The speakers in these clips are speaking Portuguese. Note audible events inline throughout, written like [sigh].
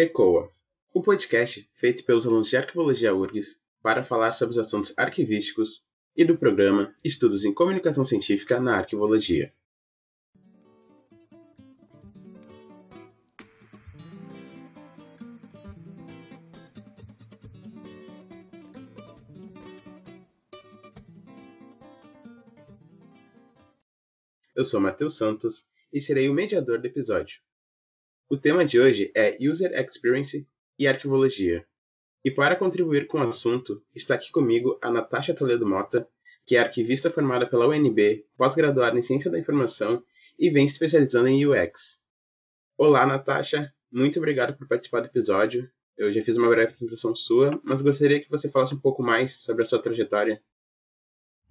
ECOA, o podcast feito pelos alunos de Arquivologia URGS para falar sobre os assuntos arquivísticos e do programa Estudos em Comunicação Científica na Arquivologia. Eu sou Matheus Santos e serei o mediador do episódio. O tema de hoje é User Experience e Arquivologia. E para contribuir com o assunto, está aqui comigo a Natasha Toledo Mota, que é arquivista formada pela UNB, pós-graduada em Ciência da Informação e vem se especializando em UX. Olá, Natasha. Muito obrigado por participar do episódio. Eu já fiz uma breve apresentação sua, mas gostaria que você falasse um pouco mais sobre a sua trajetória.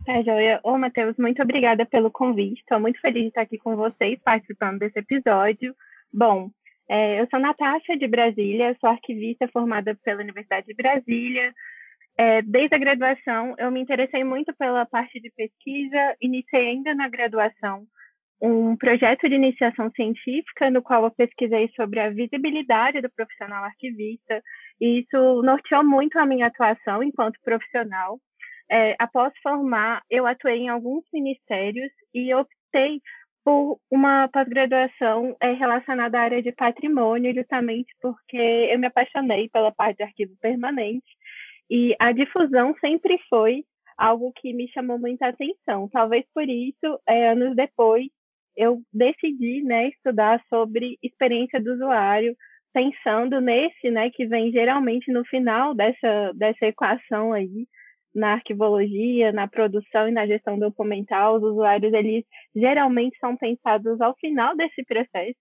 Tá, joia. Ô, Matheus, muito obrigada pelo convite. Estou muito feliz de estar aqui com vocês participando desse episódio. Bom, é, eu sou Natasha, de Brasília, sou arquivista formada pela Universidade de Brasília. É, desde a graduação, eu me interessei muito pela parte de pesquisa, iniciei ainda na graduação um projeto de iniciação científica, no qual eu pesquisei sobre a visibilidade do profissional arquivista, e isso norteou muito a minha atuação enquanto profissional. É, após formar, eu atuei em alguns ministérios e optei por uma pós-graduação é, relacionada à área de patrimônio, justamente porque eu me apaixonei pela parte de arquivo permanente e a difusão sempre foi algo que me chamou muita atenção. Talvez por isso, é, anos depois, eu decidi né, estudar sobre experiência do usuário, pensando nesse, né, que vem geralmente no final dessa, dessa equação aí, na arquivologia, na produção e na gestão documental, os usuários eles geralmente são pensados ao final desse processo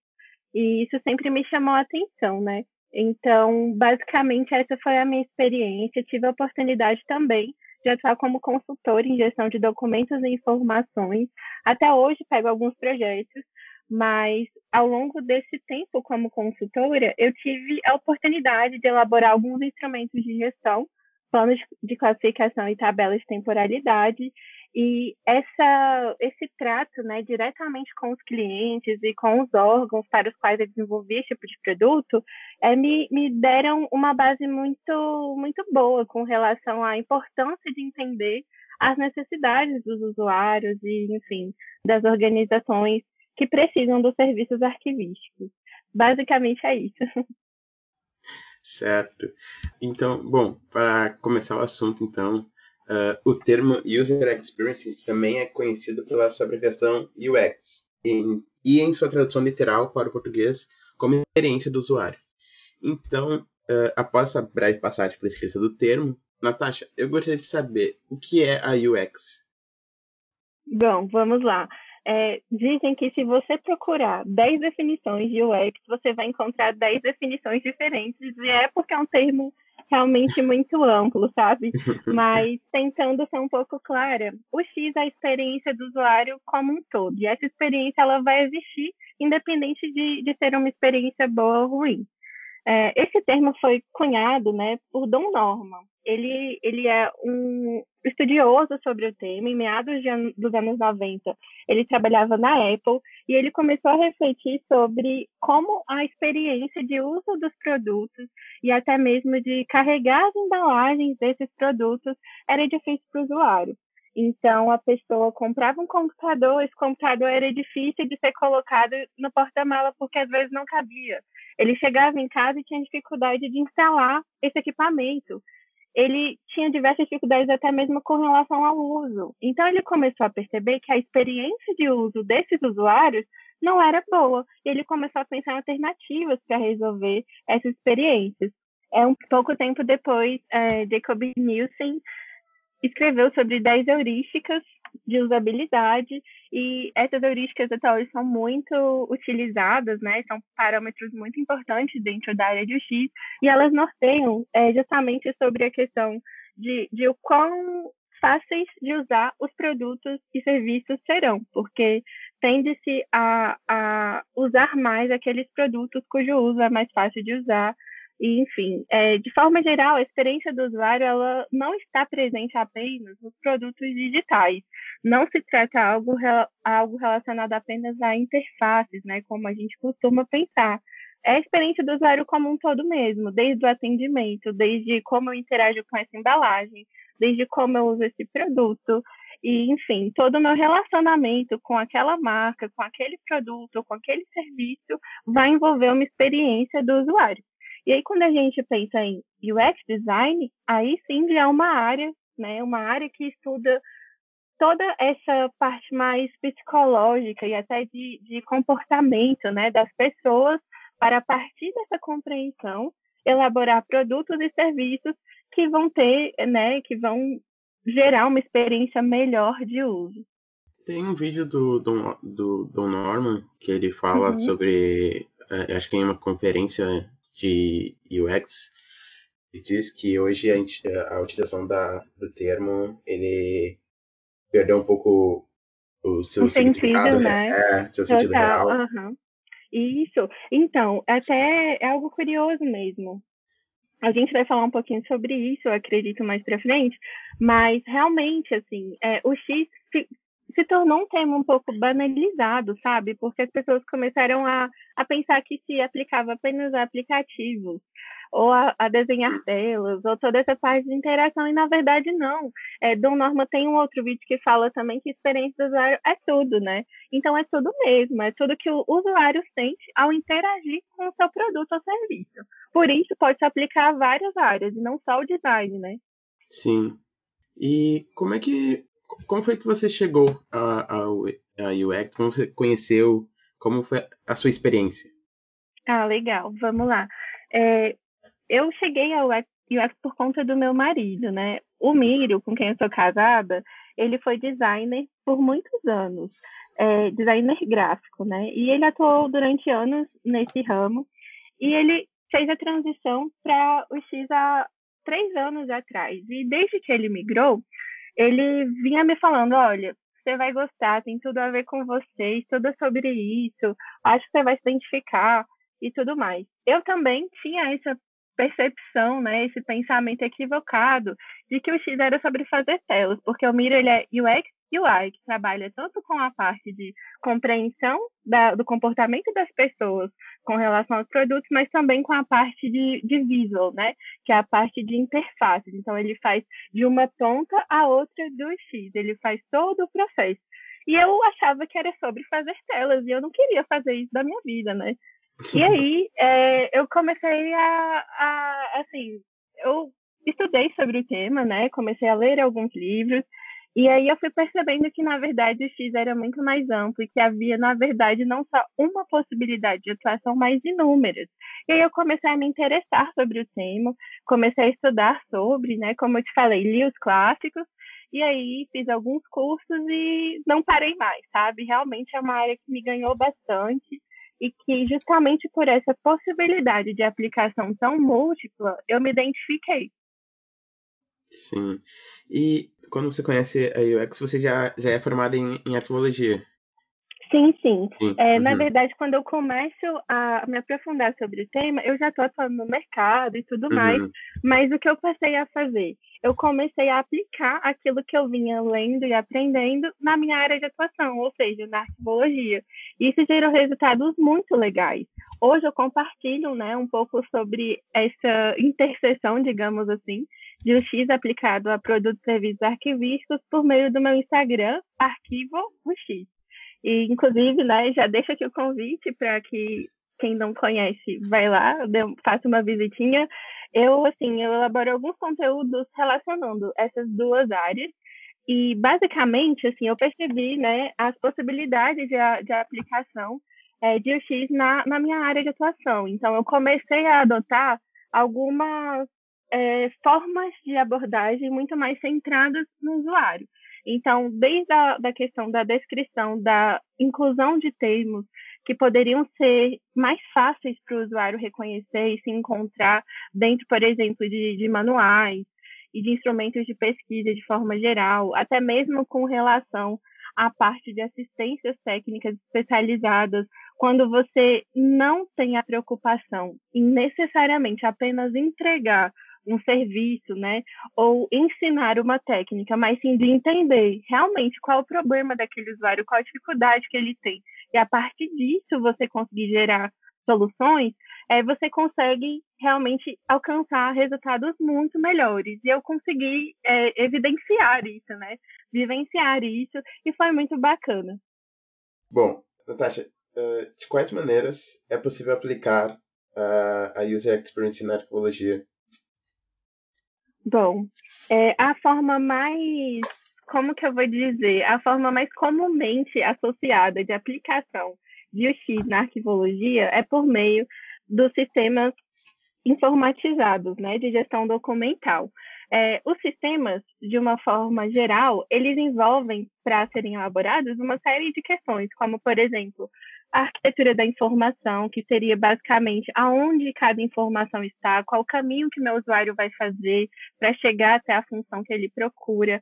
e isso sempre me chamou a atenção, né? Então, basicamente essa foi a minha experiência. Tive a oportunidade também de atuar como consultor em gestão de documentos e informações. Até hoje pego alguns projetos, mas ao longo desse tempo como consultora, eu tive a oportunidade de elaborar alguns instrumentos de gestão planos de classificação e tabelas de temporalidade. E essa, esse trato né, diretamente com os clientes e com os órgãos para os quais eu desenvolvi esse tipo de produto é, me, me deram uma base muito, muito boa com relação à importância de entender as necessidades dos usuários e, enfim, das organizações que precisam dos serviços arquivísticos. Basicamente é isso. [laughs] Certo. Então, bom, para começar o assunto, então, uh, o termo User Experience também é conhecido pela sua abreviação UX, em, e em sua tradução literal para o português como experiência do usuário. Então, uh, após essa breve passagem pela escrita do termo, Natasha, eu gostaria de saber o que é a UX. Bom, vamos lá. É, dizem que se você procurar 10 definições de UX, você vai encontrar 10 definições diferentes, e é porque é um termo realmente muito amplo, sabe? [laughs] Mas tentando ser um pouco clara, o X é a experiência do usuário como um todo, e essa experiência ela vai existir independente de, de ser uma experiência boa ou ruim. É, esse termo foi cunhado né, por Dom Norman. Ele, ele é um estudioso sobre o tema. Em meados de, dos anos 90, ele trabalhava na Apple e ele começou a refletir sobre como a experiência de uso dos produtos e até mesmo de carregar as embalagens desses produtos era difícil para o usuário. Então, a pessoa comprava um computador, esse computador era difícil de ser colocado no porta-mala porque às vezes não cabia. Ele chegava em casa e tinha dificuldade de instalar esse equipamento. Ele tinha diversas dificuldades até mesmo com relação ao uso. Então ele começou a perceber que a experiência de uso desses usuários não era boa. E ele começou a pensar em alternativas para resolver essas experiências. É um pouco tempo depois, é, Jacob Nielsen escreveu sobre 10 heurísticas de usabilidade e essas heurísticas atuais são muito utilizadas, né? São parâmetros muito importantes dentro da área de UX e elas norteiam é, justamente sobre a questão de, de o quão fáceis de usar os produtos e serviços serão, porque tende-se a, a usar mais aqueles produtos cujo uso é mais fácil de usar e, enfim, é, de forma geral, a experiência do usuário ela não está presente apenas nos produtos digitais. Não se trata algo algo relacionado apenas a interfaces, né, como a gente costuma pensar. é a experiência do usuário como um todo mesmo, desde o atendimento, desde como eu interajo com essa embalagem, desde como eu uso esse produto, e, enfim, todo o meu relacionamento com aquela marca, com aquele produto, com aquele serviço, vai envolver uma experiência do usuário. E aí, quando a gente pensa em UX design, aí sim já é uma área, né, uma área que estuda toda essa parte mais psicológica e até de, de comportamento né, das pessoas, para a partir dessa compreensão, elaborar produtos e serviços que vão ter, né, que vão gerar uma experiência melhor de uso. Tem um vídeo do Don, do Don Norman que ele fala uhum. sobre, é, acho que em uma conferência de UX, ele diz que hoje a, a utilização da, do termo ele perdeu um pouco o seu o sentido, né? É, seu sentido real. Isso. Então, até é algo curioso mesmo. A gente vai falar um pouquinho sobre isso, eu acredito, mais para frente, mas realmente, assim, é, o X se, tornou um tema um pouco banalizado, sabe? Porque as pessoas começaram a, a pensar que se aplicava apenas a aplicativos ou a, a, desenhar telas, ou toda essa parte de interação, e na verdade não. É, Dom Norma tem um outro vídeo que fala também que experiência do usuário é tudo, né? Então é tudo mesmo, é tudo que o usuário sente ao interagir com o seu produto ou serviço. Por isso pode se aplicar a várias áreas, e não só o design, né? Sim. E como é que. Como foi que você chegou a UX? Como você conheceu? Como foi a sua experiência? Ah, legal. Vamos lá. É, eu cheguei ao UX por conta do meu marido, né? O Mírio, com quem eu sou casada, ele foi designer por muitos anos, é, designer gráfico, né? E ele atuou durante anos nesse ramo e ele fez a transição para o X há três anos atrás. E desde que ele migrou, ele vinha me falando, olha, você vai gostar, tem tudo a ver com você, estuda sobre isso, acho que você vai se identificar e tudo mais. Eu também tinha essa percepção, né, esse pensamento equivocado de que o X era sobre fazer telas, porque o Miro ele é UX UI, que trabalha tanto com a parte de compreensão da, do comportamento das pessoas com relação aos produtos, mas também com a parte de, de visual, né, que é a parte de interfaces. Então, ele faz de uma ponta a outra do X, ele faz todo o processo. E eu achava que era sobre fazer telas, e eu não queria fazer isso da minha vida, né? E aí, [laughs] é, eu comecei a, a, assim, eu estudei sobre o tema, né? Comecei a ler alguns livros, e aí eu fui percebendo que, na verdade, o X era muito mais amplo e que havia, na verdade, não só uma possibilidade de atuação, mas inúmeras. E aí eu comecei a me interessar sobre o tema, comecei a estudar sobre, né? Como eu te falei, li os clássicos, e aí fiz alguns cursos e não parei mais, sabe? Realmente é uma área que me ganhou bastante e que justamente por essa possibilidade de aplicação tão múltipla, eu me identifiquei. Sim. E quando você conhece a UX, você já, já é formada em, em arqueologia? Sim, sim. sim. É, uhum. Na verdade, quando eu começo a me aprofundar sobre o tema, eu já estou atuando no mercado e tudo uhum. mais, mas o que eu passei a fazer? Eu comecei a aplicar aquilo que eu vinha lendo e aprendendo na minha área de atuação, ou seja, na arqueologia. Isso gerou resultados muito legais. Hoje eu compartilho né, um pouco sobre essa interseção, digamos assim, UX aplicado a produtos e serviços arquivísticos por meio do meu Instagram, Arquivo UX. E, inclusive, né, já deixo aqui o convite para que quem não conhece, vai lá, faça uma visitinha. Eu, assim, eu elaboro alguns conteúdos relacionando essas duas áreas. E, basicamente, assim, eu percebi, né, as possibilidades de, de aplicação é, de UX na, na minha área de atuação. Então, eu comecei a adotar algumas é, formas de abordagem muito mais centradas no usuário. Então, desde a da questão da descrição, da inclusão de termos que poderiam ser mais fáceis para o usuário reconhecer e se encontrar dentro, por exemplo, de, de manuais e de instrumentos de pesquisa de forma geral, até mesmo com relação à parte de assistências técnicas especializadas, quando você não tem a preocupação em necessariamente apenas entregar um serviço, né? Ou ensinar uma técnica, mas sim de entender realmente qual é o problema daquele usuário, qual a dificuldade que ele tem. E a partir disso você conseguir gerar soluções, é, você consegue realmente alcançar resultados muito melhores. E eu consegui é, evidenciar isso, né? Vivenciar isso, e foi muito bacana. Bom, Natasha, de quais maneiras é possível aplicar a User Experience na arqueologia? Bom, é, a forma mais, como que eu vou dizer, a forma mais comumente associada de aplicação de UX na arquivologia é por meio dos sistemas informatizados, né, de gestão documental. É, os sistemas, de uma forma geral, eles envolvem, para serem elaborados, uma série de questões, como, por exemplo, a arquitetura da informação, que seria basicamente aonde cada informação está, qual o caminho que meu usuário vai fazer para chegar até a função que ele procura.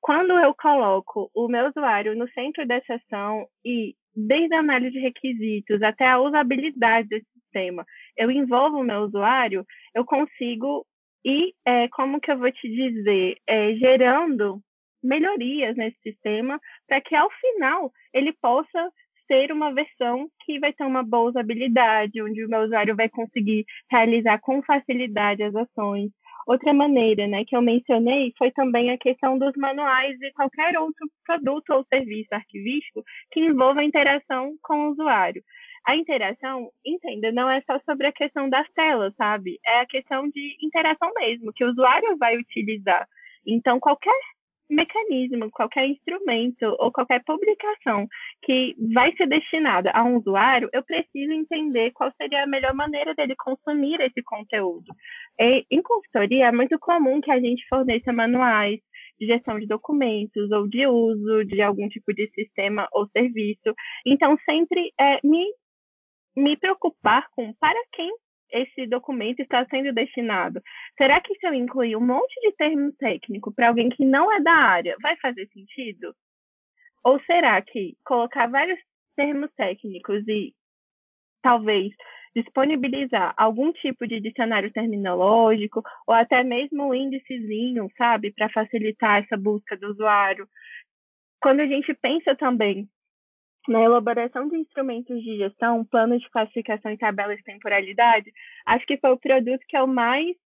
Quando eu coloco o meu usuário no centro dessa ação e desde a análise de requisitos até a usabilidade desse sistema, eu envolvo o meu usuário, eu consigo ir, é, como que eu vou te dizer, é, gerando melhorias nesse sistema para que ao final ele possa ser uma versão que vai ter uma boa usabilidade, onde o meu usuário vai conseguir realizar com facilidade as ações. Outra maneira, né, que eu mencionei foi também a questão dos manuais e qualquer outro produto ou serviço arquivístico que envolva interação com o usuário. A interação, entenda, não é só sobre a questão das telas, sabe? É a questão de interação mesmo, que o usuário vai utilizar. Então, qualquer mecanismo, qualquer instrumento ou qualquer publicação que vai ser destinada a um usuário, eu preciso entender qual seria a melhor maneira dele consumir esse conteúdo. E, em consultoria, é muito comum que a gente forneça manuais de gestão de documentos ou de uso de algum tipo de sistema ou serviço. Então, sempre é, me, me preocupar com para quem esse documento está sendo destinado? Será que se eu incluir um monte de termo técnico para alguém que não é da área, vai fazer sentido? Ou será que colocar vários termos técnicos e talvez disponibilizar algum tipo de dicionário terminológico ou até mesmo um índicezinho, sabe, para facilitar essa busca do usuário. Quando a gente pensa também na elaboração de instrumentos de gestão, plano de classificação e tabelas de temporalidade, acho que foi o produto que eu mais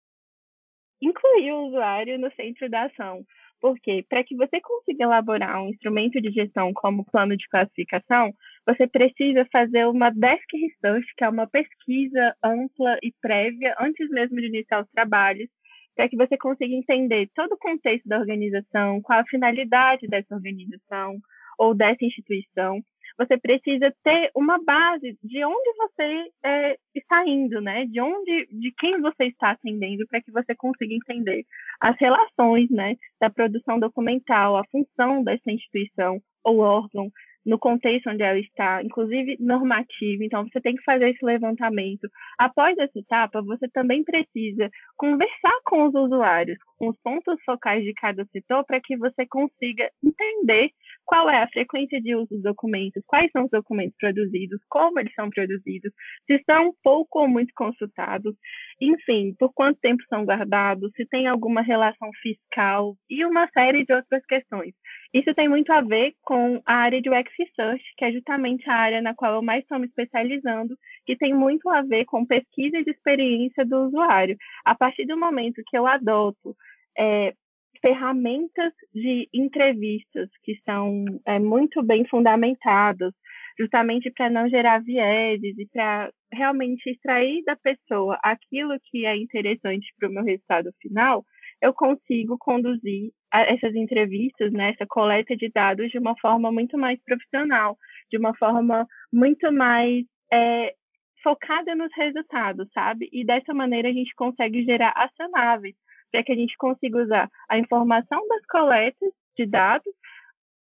incluí o usuário no centro da ação. Porque para que você consiga elaborar um instrumento de gestão como plano de classificação, você precisa fazer uma desk research, que é uma pesquisa ampla e prévia antes mesmo de iniciar os trabalhos, para que você consiga entender todo o contexto da organização, qual a finalidade dessa organização ou dessa instituição você precisa ter uma base de onde você é, está indo, né? De onde, de quem você está atendendo, para que você consiga entender as relações, né, da produção documental, a função dessa instituição ou órgão no contexto onde ela está, inclusive normativo. Então, você tem que fazer esse levantamento. Após essa etapa, você também precisa conversar com os usuários, com os pontos focais de cada setor, para que você consiga entender qual é a frequência de uso dos documentos, quais são os documentos produzidos, como eles são produzidos, se são pouco ou muito consultados, enfim, por quanto tempo são guardados, se tem alguma relação fiscal e uma série de outras questões. Isso tem muito a ver com a área de UX Research, que é justamente a área na qual eu mais estou me especializando, que tem muito a ver com pesquisa de experiência do usuário. A partir do momento que eu adoto é, ferramentas de entrevistas que são é, muito bem fundamentadas, justamente para não gerar vieses e para realmente extrair da pessoa aquilo que é interessante para o meu resultado final, eu consigo conduzir essas entrevistas, né, essa coleta de dados de uma forma muito mais profissional, de uma forma muito mais é, focada nos resultados, sabe? E dessa maneira a gente consegue gerar acionáveis para que a gente consiga usar a informação das coletas de dados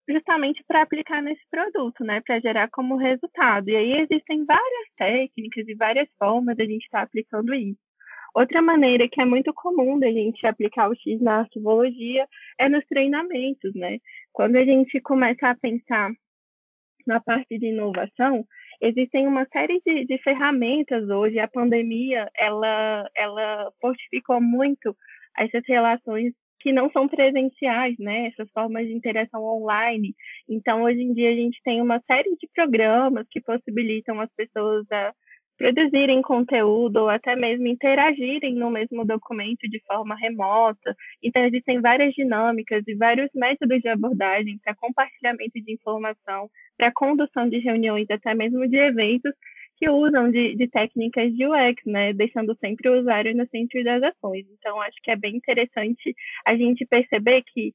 justamente para aplicar nesse produto, né, para gerar como resultado. E aí existem várias técnicas e várias formas de a gente estar tá aplicando isso. Outra maneira que é muito comum da gente aplicar o X na arquivologia é nos treinamentos, né? Quando a gente começa a pensar na parte de inovação, existem uma série de, de ferramentas hoje. A pandemia, ela, ela fortificou muito essas relações que não são presenciais, né? Essas formas de interação online. Então, hoje em dia, a gente tem uma série de programas que possibilitam as pessoas a produzirem conteúdo ou até mesmo interagirem no mesmo documento de forma remota. Então, existem várias dinâmicas e vários métodos de abordagem para compartilhamento de informação, para condução de reuniões, até mesmo de eventos, que usam de, de, técnicas de UX, né, deixando sempre o usuário no centro das ações. Então, acho que é bem interessante a gente perceber que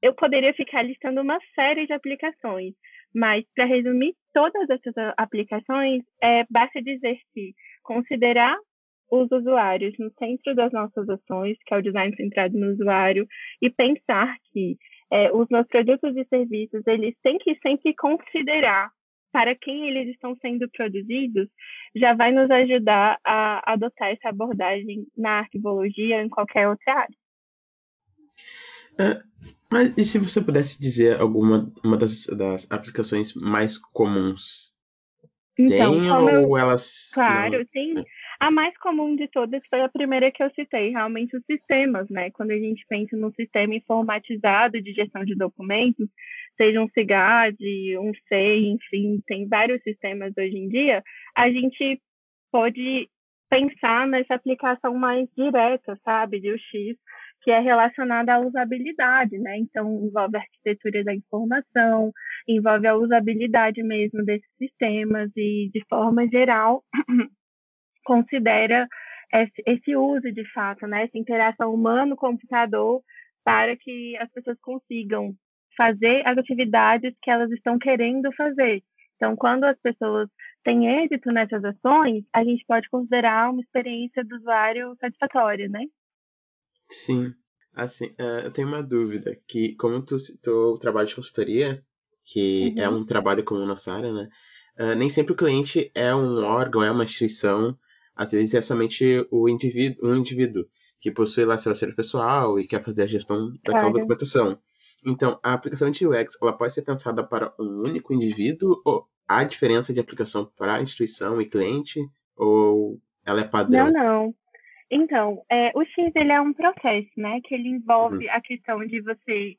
eu poderia ficar listando uma série de aplicações, mas para resumir todas essas aplicações, é, basta dizer que considerar os usuários no centro das nossas ações, que é o design centrado no usuário, e pensar que é, os nossos produtos e serviços eles têm que sempre considerar para quem eles estão sendo produzidos, já vai nos ajudar a adotar essa abordagem na arquivologia em qualquer outra área. É, mas e se você pudesse dizer alguma uma das, das aplicações mais comuns? Então, tem ou eu... elas. Claro, sim. É. A mais comum de todas foi a primeira que eu citei, realmente os sistemas, né? Quando a gente pensa num sistema informatizado de gestão de documentos, seja um CIGAD, um SEI, enfim, tem vários sistemas hoje em dia, a gente pode pensar nessa aplicação mais direta, sabe, de UX, que é relacionada à usabilidade, né? Então, envolve a arquitetura da informação, envolve a usabilidade mesmo desses sistemas e, de forma geral, [clears throat] considera esse, uso, de fato, né? Essa interação humano-computador para que as pessoas consigam fazer as atividades que elas estão querendo fazer. Então, quando as pessoas têm êxito nessas ações, a gente pode considerar uma experiência do usuário satisfatória, né? Sim. Assim, uh, eu tenho uma dúvida, que como tu citou o trabalho de consultoria, que é uhum. é um trabalho comum na área, né? Uh, nem sempre o cliente é um órgão, é uma instituição, às vezes é somente o indivíduo, um indivíduo que possui lá seu acervo pessoal e quer fazer a gestão daquela claro. documentação. Então, a aplicação de UX, ela pode ser pensada para um único indivíduo ou há diferença de aplicação para a instituição e cliente ou ela é padrão? Não, não. Então, é, o X ele é um processo, né, que ele envolve uhum. a questão de você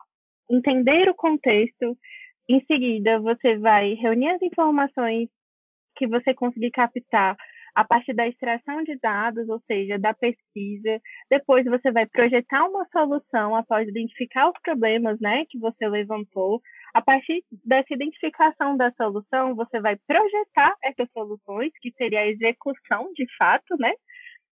entender o contexto, em seguida você vai reunir as informações que você conseguir captar a partir da extração de dados, ou seja, da pesquisa. Depois você vai projetar uma solução após identificar os problemas, né, que você levantou. A partir dessa identificação da solução, você vai projetar essas soluções, que seria a execução de fato, né,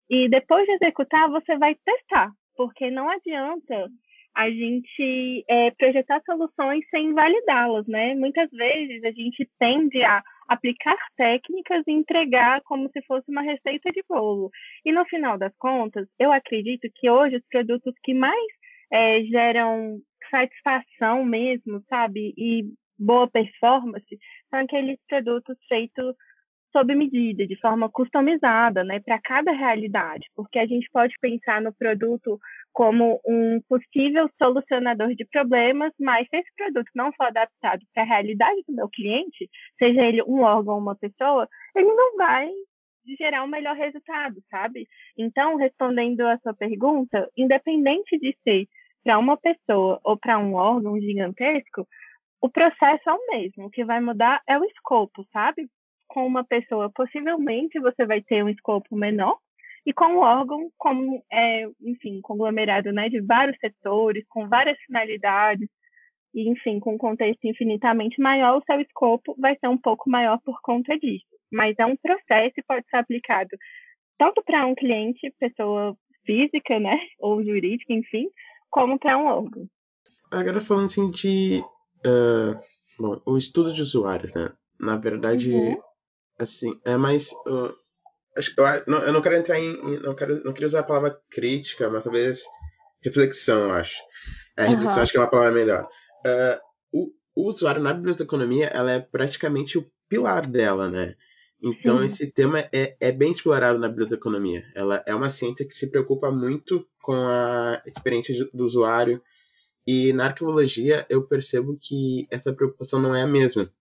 e depois de executar, você vai testar, porque não adianta a gente é, projetar soluções sem validá-las, né? Muitas vezes a gente tende a aplicar técnicas e entregar como se fosse uma receita de bolo. E no final das contas, eu acredito que hoje os produtos que mais é, geram satisfação mesmo, sabe, e boa performance, são aqueles produtos feitos sob medida, de forma customizada, né, para cada realidade, porque a gente pode pensar no produto como um possível solucionador de problemas, mas se esse produto não for adaptado para a realidade do meu cliente, seja ele um órgão ou uma pessoa, ele não vai gerar o um melhor resultado, sabe? Então, respondendo a sua pergunta, independente de ser para uma pessoa ou para um órgão gigantesco, o processo é o mesmo. O que vai mudar é o escopo, sabe? Com uma pessoa, possivelmente você vai ter um escopo menor, e com um órgão, como, é, enfim, conglomerado né, de vários setores, com várias finalidades, e, enfim, com um contexto infinitamente maior, o seu escopo vai ser um pouco maior por conta disso. Mas é um processo e pode ser aplicado tanto para um cliente, pessoa física, né, [laughs] ou jurídica, enfim, como para um órgão. Agora falando assim de uh, bom, o estudo de usuários, né? Na verdade, uhum. Assim, é mais. Uh, eu, não, eu não quero entrar em. Não, quero, não queria usar a palavra crítica, mas talvez reflexão, eu acho. É, reflexão uhum. acho que é uma palavra melhor. Uh, o, o usuário na biblioteconomia, ela é praticamente o pilar dela, né? Então, Sim. esse tema é, é bem explorado na biblioteconomia. Ela é uma ciência que se preocupa muito com a experiência do usuário. E na arqueologia, eu percebo que essa preocupação não é a mesma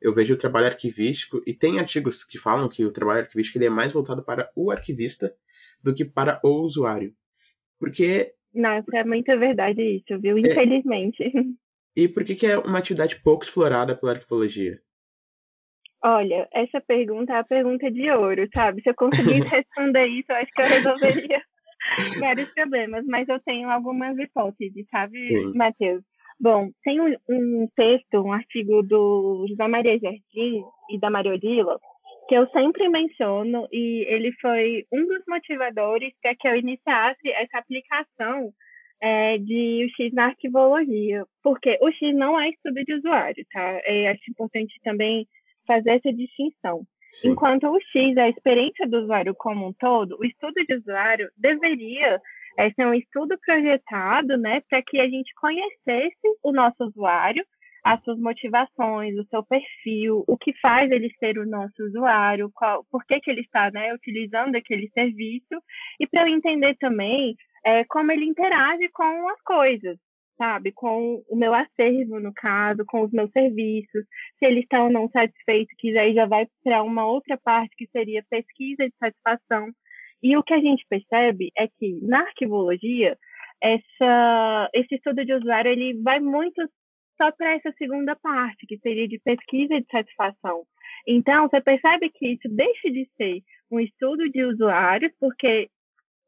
eu vejo o trabalho arquivístico, e tem artigos que falam que o trabalho arquivístico ele é mais voltado para o arquivista do que para o usuário. Porque. Nossa, é muita verdade isso, viu? É. Infelizmente. É... [laughs] E por que, que é uma atividade pouco explorada pela arqueologia? Olha, essa pergunta é a pergunta de ouro, sabe? Se eu conseguisse [laughs] responder isso, eu acho que eu resolveria [laughs] vários problemas, mas eu tenho algumas hipóteses, sabe, Matheus? Bom, tem um, um, texto, um artigo do José Maria Jardim e da Maria Odila, que eu sempre menciono, e ele foi um dos motivadores para que eu iniciasse essa aplicação é, de UX na arquivologia, porque o X não é estudo de usuário, tá? É, acho importante também fazer essa distinção. Sim. Enquanto o X é a experiência do usuário como um todo, o estudo de usuário deveria é, ser um estudo projetado né, para que a gente conhecesse o nosso usuário, as suas motivações, o seu perfil, o que faz ele ser o nosso usuário, qual, por que, que ele está né, utilizando aquele serviço, e para eu entender também é, como ele interage com as coisas, sabe? Com o meu acervo, no caso, com os meus serviços, se eles estão ou não satisfeitos, que aí já vai para uma outra parte que seria pesquisa de satisfação. E o que a gente percebe é que na arquivologia, essa, esse estudo de usuário ele vai muito só para essa segunda parte, que seria de pesquisa de satisfação. Então, você percebe que isso deixa de ser um estudo de usuários, porque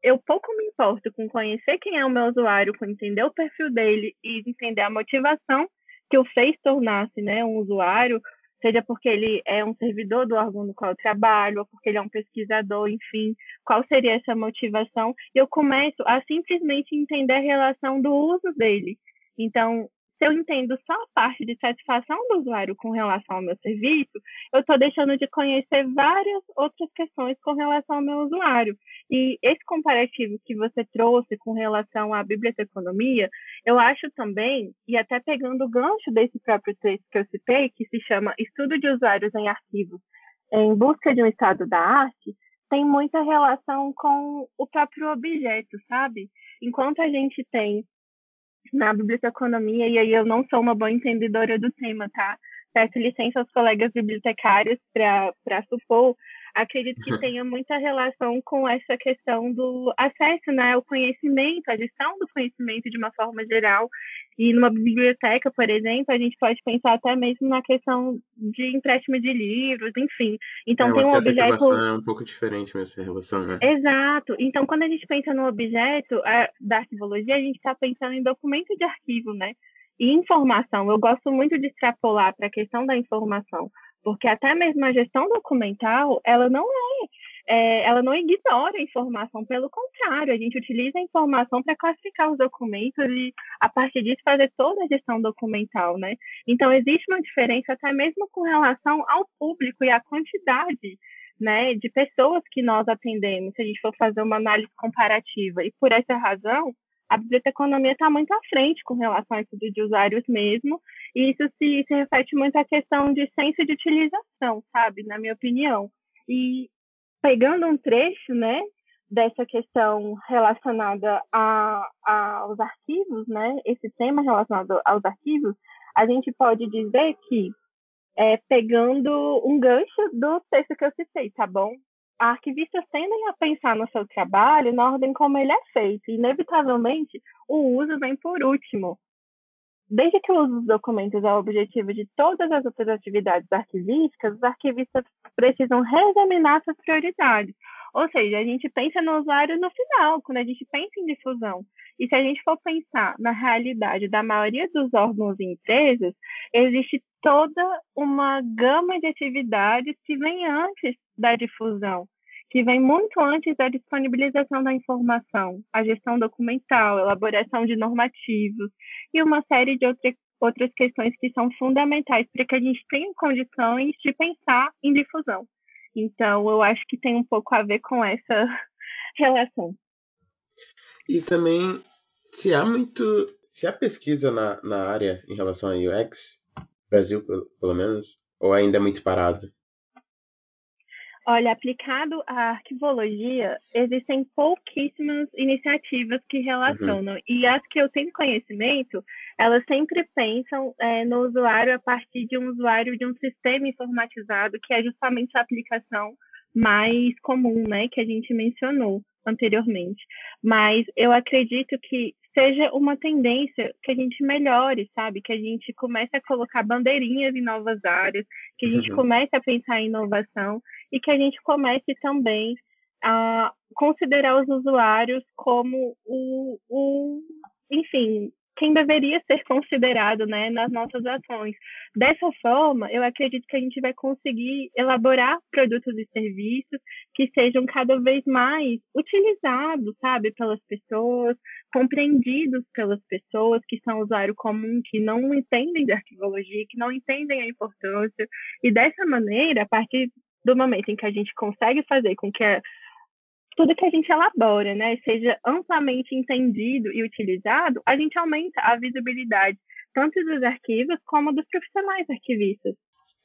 eu pouco me importo com conhecer quem é o meu usuário, com entender o perfil dele e entender a motivação que o fez tornar-se né, um usuário, seja porque ele é um servidor do órgão no qual eu trabalho, ou porque ele é um pesquisador, enfim, qual seria essa motivação? Eu começo a simplesmente entender a relação do uso dele. Então, se eu entendo só a parte de satisfação do usuário com relação ao meu serviço, eu estou deixando de conhecer várias outras questões com relação ao meu usuário. E esse comparativo que você trouxe com relação à biblioteconomia, eu acho também, e até pegando o gancho desse próprio texto que eu citei, que se chama Estudo de Usuários em Arquivos em Busca de um Estado da Arte, tem muita relação com o próprio objeto, sabe? Enquanto a gente tem na biblioteconomia, e aí eu não sou uma boa entendedora do tema, tá? Peço licença aos colegas bibliotecários para supor, acredito que [laughs] tenha muita relação com essa questão do acesso né, ao conhecimento, a gestão do conhecimento de uma forma geral. E numa biblioteca, por exemplo, a gente pode pensar até mesmo na questão de empréstimo de livros, enfim. Então é, tem um objeto. É um pouco diferente mesmo essa relação, né? Exato. Então, quando a gente pensa no objeto a, da arquivologia, a gente está pensando em documento de arquivo, né? E informação. Eu gosto muito de extrapolar para a questão da informação porque até mesmo a gestão documental, ela não é, é, ela não ignora a informação, pelo contrário, a gente utiliza a informação para classificar os documentos e, a partir disso, fazer toda a gestão documental, né? Então, existe uma diferença até mesmo com relação ao público e à quantidade né, de pessoas que nós atendemos, se a gente for fazer uma análise comparativa. E por essa razão, a biblioteconomia está muito à frente com relação a estudo de usuários mesmo, e isso se, se reflete muito à questão de senso de utilização, sabe, na minha opinião. E pegando um trecho, né, dessa questão relacionada a, a, aos arquivos, né, esse tema relacionado aos arquivos, a gente pode dizer que, é, pegando um gancho do texto que eu citei, tá bom? Arquivistas tendem a pensar no seu trabalho na ordem como ele é feito. Inevitavelmente, o uso vem por último. Desde que o uso dos documentos é o objetivo de todas as outras atividades arquivísticas, os arquivistas precisam reexaminar suas prioridades. Ou seja, a gente pensa no usuário no final, quando a gente pensa em difusão. E se a gente for pensar na realidade da maioria dos órgãos e empresas, existe toda uma gama de atividades que vem antes da difusão, que vem muito antes da disponibilização da informação, a gestão documental, elaboração de normativos e uma série de outras outras questões que são fundamentais para que a gente tenha condições de pensar em difusão. Então, eu acho que tem um pouco a ver com essa [laughs] relação. E também, se há muito. Se há pesquisa na, na área em relação a UX, Brasil pelo, pelo menos, ou ainda é muito parado? Olha, aplicado à arquivologia, existem pouquíssimas iniciativas que relacionam. Uhum. E as que eu tenho conhecimento, elas sempre pensam é, no usuário a partir de um usuário de um sistema informatizado, que é justamente a aplicação mais comum, né, que a gente mencionou anteriormente. Mas eu acredito que seja uma tendência que a gente melhore, sabe? Que a gente comece a colocar bandeirinhas em novas áreas, que a gente uhum. comece a pensar em inovação e que a gente comece também a considerar os usuários como o, o enfim, quem deveria ser considerado né, nas nossas ações. Dessa forma, eu acredito que a gente vai conseguir elaborar produtos e serviços que sejam cada vez mais utilizados, sabe, pelas pessoas, compreendidos pelas pessoas que são usuário comum, que não entendem de arquivologia, que não entendem a importância. E dessa maneira, a partir do momento em que a gente consegue fazer com que a, tudo que a gente elabora, né, seja amplamente entendido e utilizado, a gente aumenta a visibilidade tanto dos arquivos como dos profissionais arquivistas.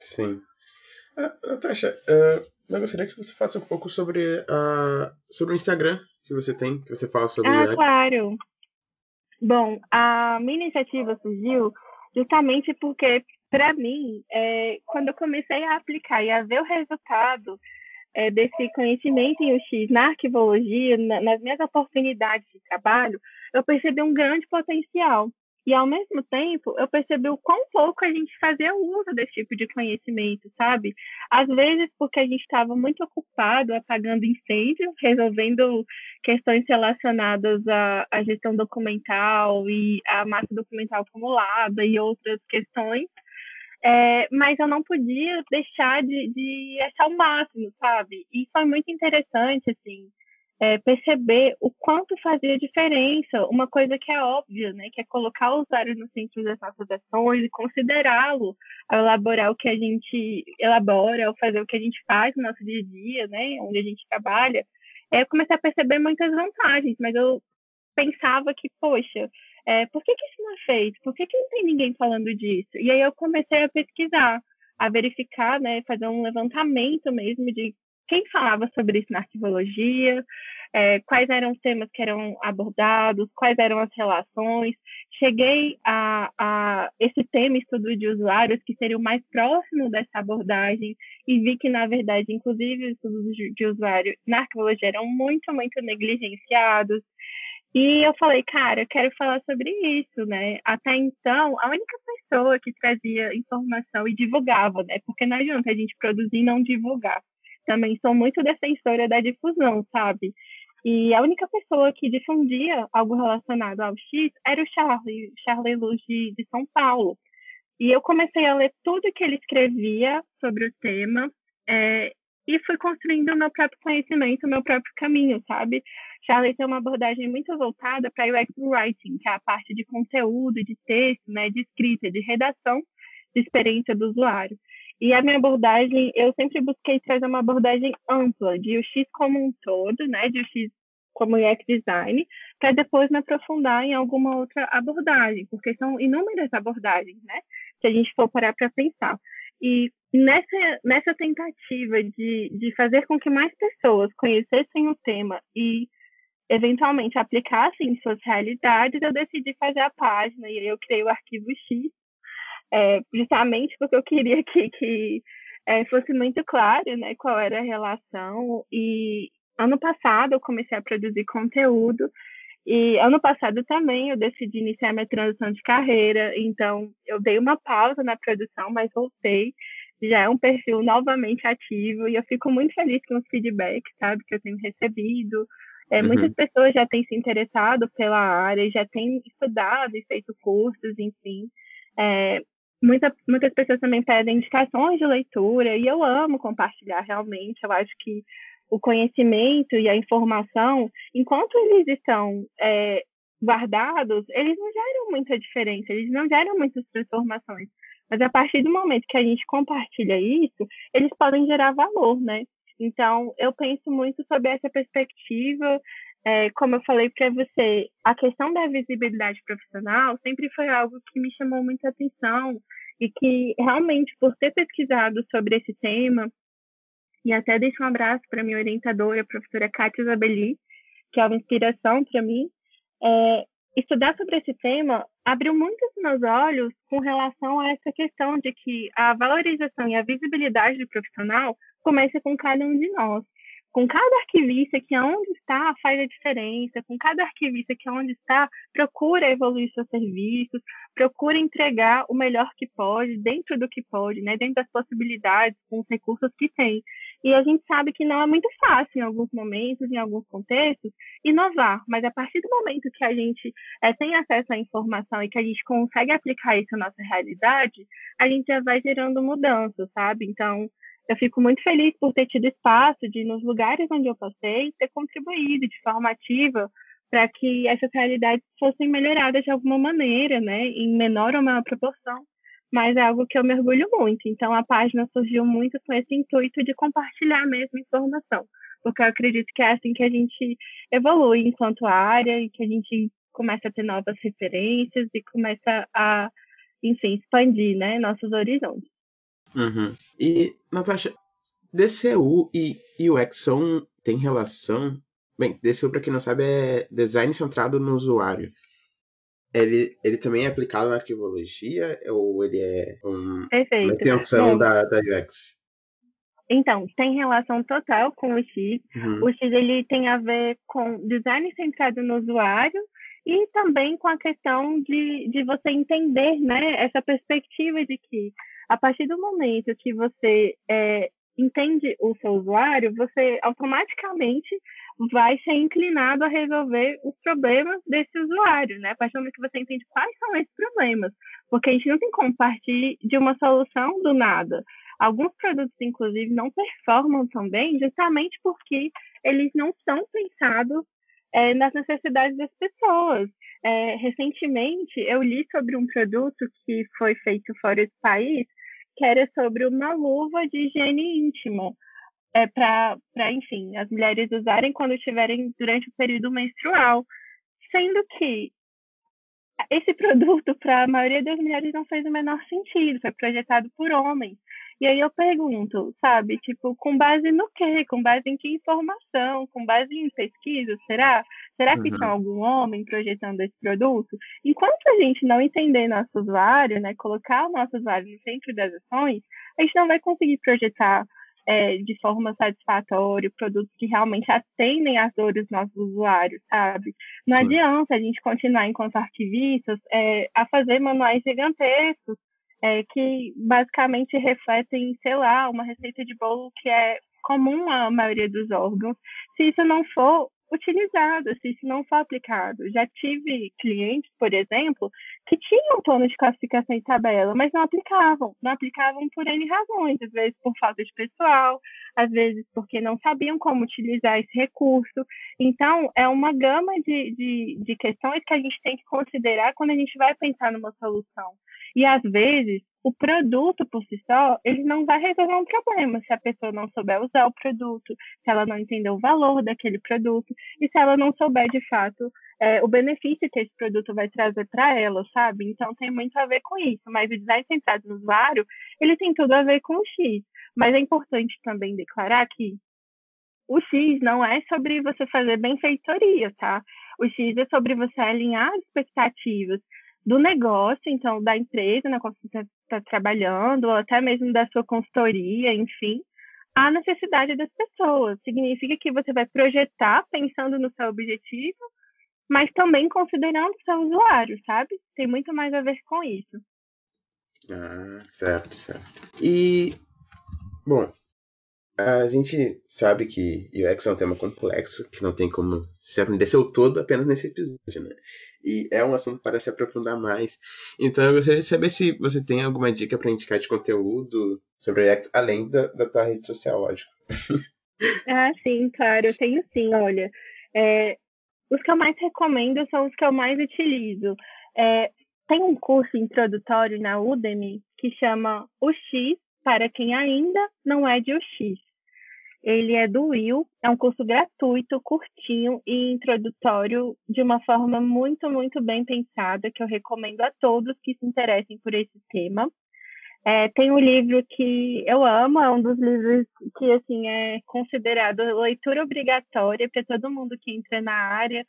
Sim. Uh, Natasha, uh, eu gostaria que você falasse um pouco sobre, uh, sobre o Instagram que você tem, que você fala sobre Ah, claro. Bom, a minha iniciativa surgiu justamente porque, para mim, é, quando eu comecei a aplicar e a ver o resultado é, desse conhecimento em UX na arquivologia, na, nas minhas oportunidades de trabalho, eu percebi um grande potencial. E, ao mesmo tempo, eu percebi o quão pouco a gente fazia uso desse tipo de conhecimento, sabe? Às vezes, porque a gente estava muito ocupado apagando incêndio, resolvendo questões relacionadas à, à gestão documental e à massa documental acumulada e outras questões, é, mas eu não podia deixar de, de achar o máximo, sabe? E foi muito interessante, assim, é, perceber o quanto fazia diferença, uma coisa que é óbvia, né? Que é colocar o usuário no centro das nossas ações e considerá-lo ao elaborar o que a gente elabora, ao fazer o que a gente faz no nosso dia a dia, né? Onde a gente trabalha. É, eu comecei a perceber muitas vantagens, mas eu pensava que, poxa, é, por que, que isso não é feito? Por que, que não tem ninguém falando disso? E aí eu comecei a pesquisar, a verificar, né, fazer um levantamento mesmo de quem falava sobre isso na arquivologia, é, quais eram os temas que eram abordados, quais eram as relações. Cheguei a, a, esse tema estudo de usuários, que seria o mais próximo dessa abordagem, e vi que, na verdade, inclusive, os estudos de, usuário na arquivologia eram muito, muito negligenciados, e eu falei, cara, eu quero falar sobre isso, né? Até então, a única pessoa que trazia informação e divulgava, né? Porque não adianta a gente produzir e não divulgar. Também sou muito defensora da difusão, sabe? E a única pessoa que difundia algo relacionado ao X era o Charlie, Charlie Luz de, de São Paulo. E eu comecei a ler tudo que ele escrevia sobre o tema é, e fui construindo o meu próprio conhecimento, o meu próprio caminho, sabe? Charlie tem uma abordagem muito voltada para UX Writing, que é a parte de conteúdo, de texto, né, de escrita, de redação de experiência do usuário. E a minha abordagem, eu sempre busquei trazer uma abordagem ampla, de UX como um todo, né, de UX como UX Design, para depois me aprofundar em alguma outra abordagem, porque são inúmeras abordagens, né, se a gente for parar para pensar. E nessa, nessa tentativa de, de fazer com que mais pessoas conhecessem o tema e eventualmente aplicassem em suas realidades, eu decidi fazer a página e aí eu criei o arquivo X, é, justamente porque eu queria que, que é, fosse muito claro né, qual era a relação. E ano passado eu comecei a produzir conteúdo e ano passado também eu decidi iniciar minha transição de carreira, então eu dei uma pausa na produção, mas voltei. Já é um perfil novamente ativo e eu fico muito feliz com os feedbacks, sabe, que eu tenho recebido. É, uhum. Muitas pessoas já têm se interessado pela área, já têm estudado e feito cursos, enfim. É, muita, muitas pessoas também pedem indicações de leitura e eu amo compartilhar realmente. Eu acho que o conhecimento e a informação, enquanto eles estão é, guardados, eles não geram muita diferença, eles não geram muitas transformações. Mas a partir do momento que a gente compartilha isso, eles podem gerar valor, né? Então, eu penso muito sobre essa perspectiva. É, como eu falei para você, a questão da visibilidade profissional sempre foi algo que me chamou muita atenção e que, realmente, por ter pesquisado sobre esse tema, e até deixo um abraço para minha orientadora, a professora Kátia Isabeli, que é uma inspiração para mim. É, estudar sobre esse tema abriu muito os meus olhos com relação a essa questão de que a valorização e a visibilidade do profissional começa com cada um de nós. com cada arquivista que onde está faz a diferença, com cada arquivista que onde está procura evoluir seus serviços, procura entregar o melhor que pode, dentro do que pode, né, dentro das possibilidades, com os recursos que tem. E a gente sabe que não é muito fácil em alguns momentos, em alguns contextos, inovar, mas a partir do momento que a gente é, tem acesso à informação e que a gente consegue aplicar isso na nossa realidade, a gente já vai gerando mudanças, sabe? Então, eu fico muito feliz por ter tido espaço de, nos lugares onde eu passei, ter contribuído de forma ativa para que essas realidades fossem melhoradas de alguma maneira, né, em menor ou maior proporção, mas é algo que eu mergulho muito. Então, a página surgiu muito com esse intuito de compartilhar mesmo informação, porque eu acredito que é assim que a gente evolui enquanto área e que a gente começa a ter novas referências e começa a, enfim, expandir, né, nossos horizontes. Uhum. E, Natasha, DCU e UX são, tem relação. Bem, DCU, para quem não sabe, é design centrado no usuário. Ele, ele também é aplicado na arquivologia ou ele é um, uma extensão da, da UX? Então, tem relação total com o X. Uhum. O X ele tem a ver com design centrado no usuário e também com a questão de, de você entender né, essa perspectiva de que a partir do momento que você é, entende o seu usuário, você automaticamente vai ser inclinado a resolver os problemas desse usuário, né? A partir do momento que você entende quais são esses problemas, porque a gente não tem como partir de uma solução do nada. Alguns produtos, inclusive, não performam tão bem justamente porque eles não são pensados é, nas necessidades das pessoas. É, recentemente, eu li sobre um produto que foi feito fora do país, que era sobre uma luva de higiene íntima, é, para, enfim, as mulheres usarem quando estiverem durante o período menstrual. Sendo que esse [laughs] produto, para a maioria das mulheres, não fez o menor sentido, foi projetado por homens. E aí eu pergunto, sabe, tipo, com base no quê? Com base em que informação? Com base em pesquisa, será? Será que uhum. tinha algum homem projetando esse produto? Enquanto a gente não entender nosso usuário, né, colocar o nosso usuário no centro das ações, a gente não vai conseguir projetar é, de forma satisfatória produtos que realmente atendem às dores dos nossos usuários, sabe? Não Sim. adianta a gente continuar, enquanto arquivistas, é, a fazer manuais gigantescos é, que basicamente refletem, sei lá, uma receita de bolo que é comum à maioria dos órgãos, se isso não for utilizado, se isso não for aplicado. Já tive clientes, por exemplo, que tinham plano de classificação em tabela, mas não aplicavam. Não aplicavam por N razões, às vezes por falta de pessoal, às vezes porque não sabiam como utilizar esse recurso. Então, é uma gama de, de, de questões que a gente tem que considerar quando a gente vai pensar numa solução. E às vezes, o produto por si só, ele não vai resolver um problema se a pessoa não souber usar o produto, se ela não entender o valor daquele produto e se ela não souber de fato é, o benefício que esse produto vai trazer para ela, sabe? Então tem muito a ver com isso. Mas o design centrado no usuário, ele tem tudo a ver com o X. Mas é importante também declarar que o X não é sobre você fazer benfeitoria, tá? O X é sobre você alinhar expectativas do negócio, então da empresa na qual você está trabalhando, ou até mesmo da sua consultoria, enfim, a necessidade das pessoas. Significa que você vai projetar pensando no seu objetivo, mas também considerando o seu usuário, sabe? Tem muito mais a ver com isso. Ah, certo, certo. E, bom, a gente sabe que UX é um tema complexo, que não tem como se aprender seu todo apenas nesse episódio, né? E é um assunto para se aprofundar mais. Então eu gostaria de saber se você tem alguma dica para indicar de conteúdo sobre UX, além da, da tua rede social, lógico. [laughs] ah, sim, claro, eu tenho sim, olha. É, os que eu mais recomendo são os que eu mais utilizo. É, tem um curso introdutório na Udemy que chama O X para quem ainda não é de UX. Ele é do Will, é um curso gratuito, curtinho e introdutório, de uma forma muito, muito bem pensada, que eu recomendo a todos que se interessem por esse tema. É, tem um livro que eu amo, é um dos livros que assim é considerado leitura obrigatória para todo mundo que entra na área,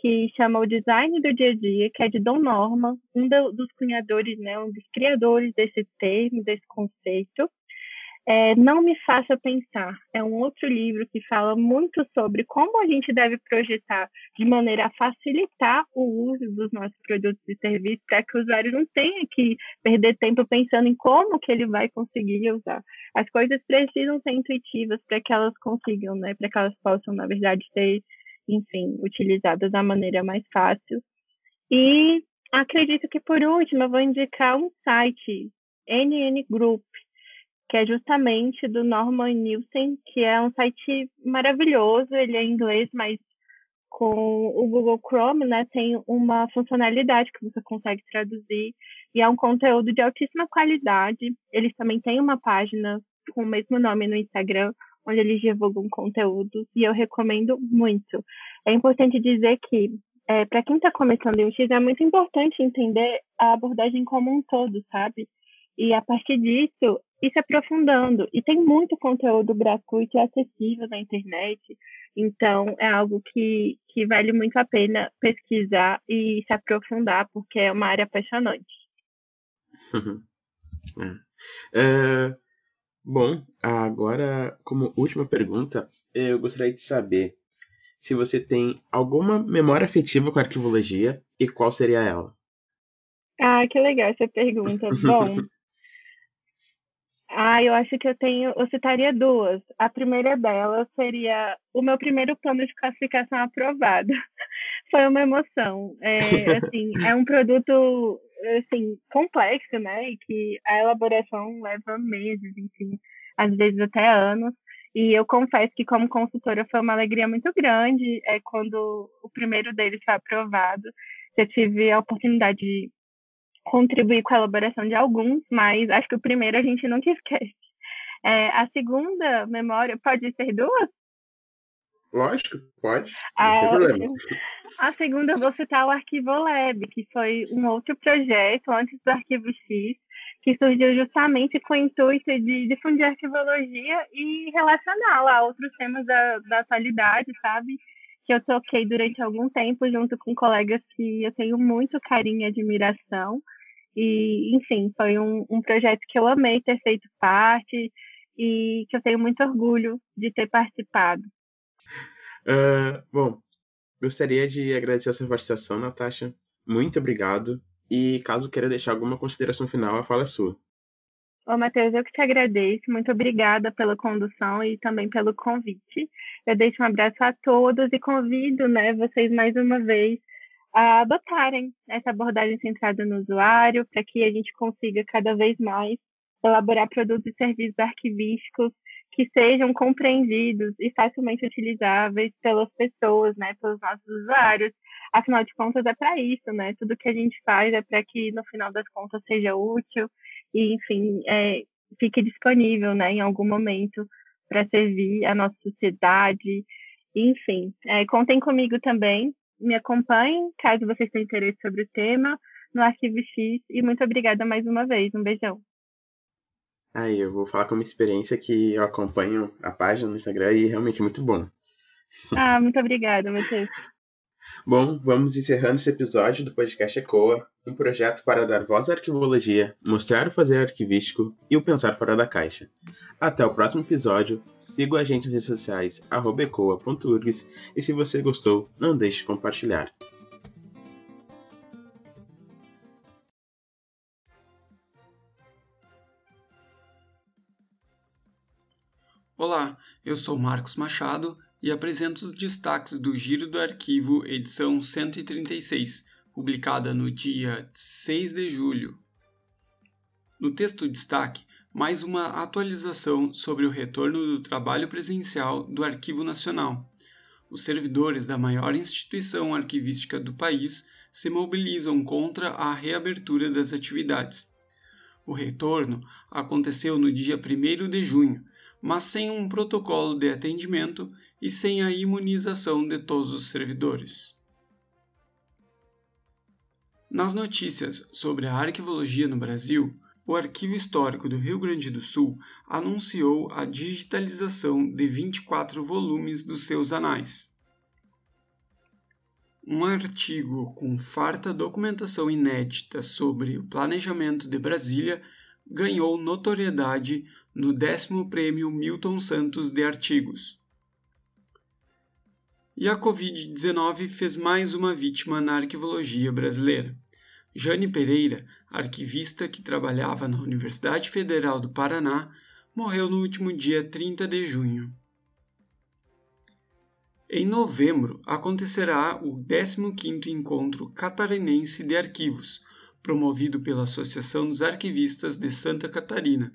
que chama O Design do Dia a Dia, que é de Don Norman, um do, dos cunhadores, né, um dos criadores desse termo, desse conceito. É Não Me Faça Pensar. É um outro livro que fala muito sobre como a gente deve projetar de maneira a facilitar o uso dos nossos produtos e serviços para que o usuário não tenha que perder tempo pensando em como que ele vai conseguir usar. As coisas precisam ser intuitivas para que elas consigam, né? Para que elas possam, na verdade, ser, enfim, utilizadas da maneira mais fácil. E acredito que, por último, eu vou indicar um site, NN Group, que é justamente do Norman Nielsen, que é um site maravilhoso, ele é em inglês, mas com o Google Chrome, né, tem uma funcionalidade que você consegue traduzir e é um conteúdo de altíssima qualidade. Eles também têm uma página com o mesmo nome no Instagram, onde eles divulgam conteúdo e eu recomendo muito. É importante dizer que é, para quem está começando em UX é muito importante entender a abordagem como um todo, sabe? E a partir disso, ir se aprofundando. E tem muito conteúdo gratuito e acessível na internet. Então, é algo que, que vale muito a pena pesquisar e se aprofundar, porque é uma área apaixonante. [laughs] é. É, bom, agora, como última pergunta, eu gostaria de saber se você tem alguma memória afetiva com arquivologia e qual seria ela. Ah, que legal essa pergunta. Bom, [laughs] ah, eu acho que eu tenho, eu citaria duas. A primeira delas seria o meu primeiro plano de classificação aprovado. [laughs] Foi uma emoção. É, [laughs] assim, é um produto assim complexo, né? E que a elaboração leva meses, enfim, às vezes até anos. E eu confesso que como consultora foi uma alegria muito grande é, quando o primeiro deles foi aprovado. Eu tive a oportunidade de contribuir com a elaboração de alguns, mas acho que o primeiro a gente nunca esquece. É, a segunda memória pode ser duas? Lógico, pode. Não a, tem problema. A segunda eu vou citar o Arquivo Lab, que foi um outro projeto antes do Arquivo X, que surgiu justamente com o intuito de difundir a arquivologia e relacioná-la a outros temas da, da atualidade, sabe? Que eu toquei durante algum tempo junto com colegas que eu tenho muito carinho e admiração. E, enfim, foi um, um projeto que eu amei ter feito parte e que eu tenho muito orgulho de ter participado. Uh, bom, gostaria de agradecer a sua participação, Natasha. Muito obrigado. E caso queira deixar alguma consideração final, a fala é sua. Ô, Matheus, eu que te agradeço. Muito obrigada pela condução e também pelo convite. Eu deixo um abraço a todos e convido né, vocês mais uma vez a adotarem essa abordagem centrada no usuário, para que a gente consiga cada vez mais elaborar produtos e serviços arquivísticos que sejam compreendidos e facilmente utilizáveis pelas pessoas, né, pelos nossos usuários. Afinal de contas, é para isso, né? Tudo que a gente faz é para que, no final das contas, seja útil e, enfim, é, fique disponível, né, em algum momento para servir a nossa sociedade. Enfim, é, contem comigo também me acompanhem, caso vocês tenham interesse sobre o tema, no Arquivo X. E muito obrigada mais uma vez. Um beijão. Aí, eu vou falar com uma experiência que eu acompanho a página no Instagram e é realmente muito bom. Ah, muito obrigada, Matheus. Bom, vamos encerrando esse episódio do podcast ECOA, um projeto para dar voz à arquivologia, mostrar o fazer arquivístico e o pensar fora da caixa. Até o próximo episódio, siga a gente nas redes sociais, ecoa.urgs, e se você gostou, não deixe de compartilhar. Olá, eu sou Marcos Machado e apresento os destaques do Giro do Arquivo, edição 136, publicada no dia 6 de julho. No texto destaque, mais uma atualização sobre o retorno do trabalho presencial do Arquivo Nacional. Os servidores da maior instituição arquivística do país se mobilizam contra a reabertura das atividades. O retorno aconteceu no dia 1 de junho, mas sem um protocolo de atendimento e sem a imunização de todos os servidores. Nas notícias sobre a arquivologia no Brasil, o Arquivo Histórico do Rio Grande do Sul anunciou a digitalização de 24 volumes dos seus anais. Um artigo com farta documentação inédita sobre o planejamento de Brasília ganhou notoriedade no décimo prêmio Milton Santos de Artigos. E a Covid-19 fez mais uma vítima na arquivologia brasileira. Jane Pereira, arquivista que trabalhava na Universidade Federal do Paraná, morreu no último dia 30 de junho. Em novembro acontecerá o 15º Encontro Catarinense de Arquivos, promovido pela Associação dos Arquivistas de Santa Catarina.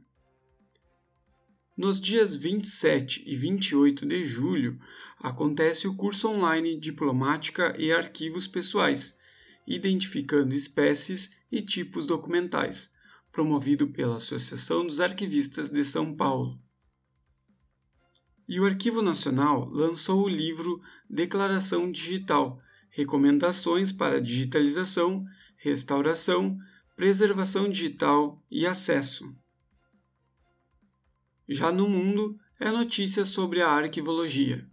Nos dias 27 e 28 de julho acontece o curso online Diplomática e Arquivos Pessoais, identificando espécies e tipos documentais, promovido pela Associação dos Arquivistas de São Paulo. E o Arquivo Nacional lançou o livro Declaração Digital Recomendações para Digitalização, Restauração, Preservação Digital e Acesso. Já no mundo, é notícia sobre a arquivologia.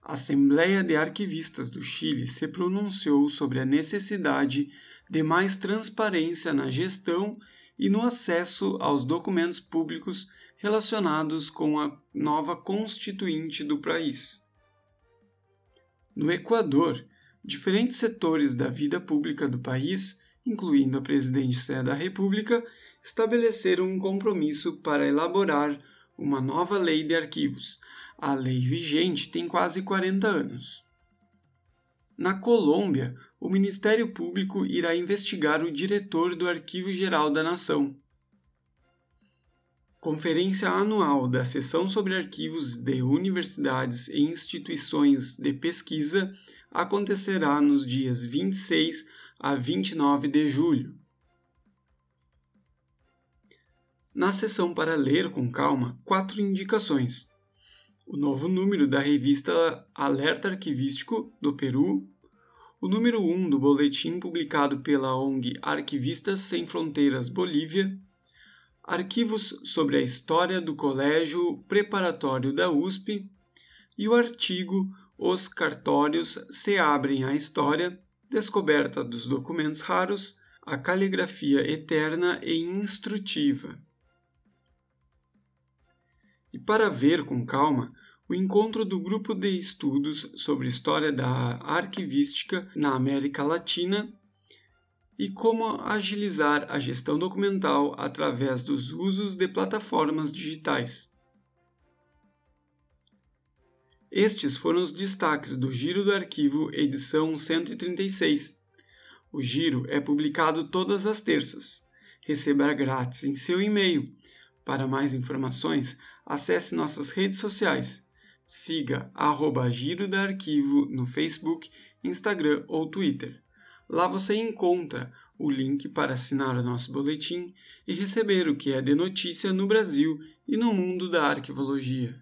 A Assembleia de Arquivistas do Chile se pronunciou sobre a necessidade de mais transparência na gestão e no acesso aos documentos públicos relacionados com a nova constituinte do país. No Equador, diferentes setores da vida pública do país, incluindo a presidência da República, estabeleceram um compromisso para elaborar uma nova lei de arquivos, a lei vigente tem quase 40 anos. Na Colômbia, o Ministério Público irá investigar o diretor do Arquivo Geral da Nação. Conferência anual da Seção sobre Arquivos de Universidades e Instituições de Pesquisa acontecerá nos dias 26 a 29 de julho. Na sessão para ler com calma, quatro indicações. O novo número da revista Alerta Arquivístico do Peru, o número 1 do boletim publicado pela ONG Arquivistas Sem Fronteiras Bolívia, arquivos sobre a história do Colégio Preparatório da USP e o artigo Os Cartórios se abrem à história, descoberta dos documentos raros, a caligrafia eterna e instrutiva. E para ver com calma, o encontro do Grupo de Estudos sobre História da Arquivística na América Latina e como agilizar a gestão documental através dos usos de plataformas digitais. Estes foram os destaques do Giro do Arquivo, edição 136. O Giro é publicado todas as terças. Receba grátis em seu e-mail. Para mais informações, acesse nossas redes sociais. Siga arroba Giro da Arquivo no Facebook, Instagram ou Twitter. Lá você encontra o link para assinar o nosso boletim e receber o que é de notícia no Brasil e no mundo da arquivologia.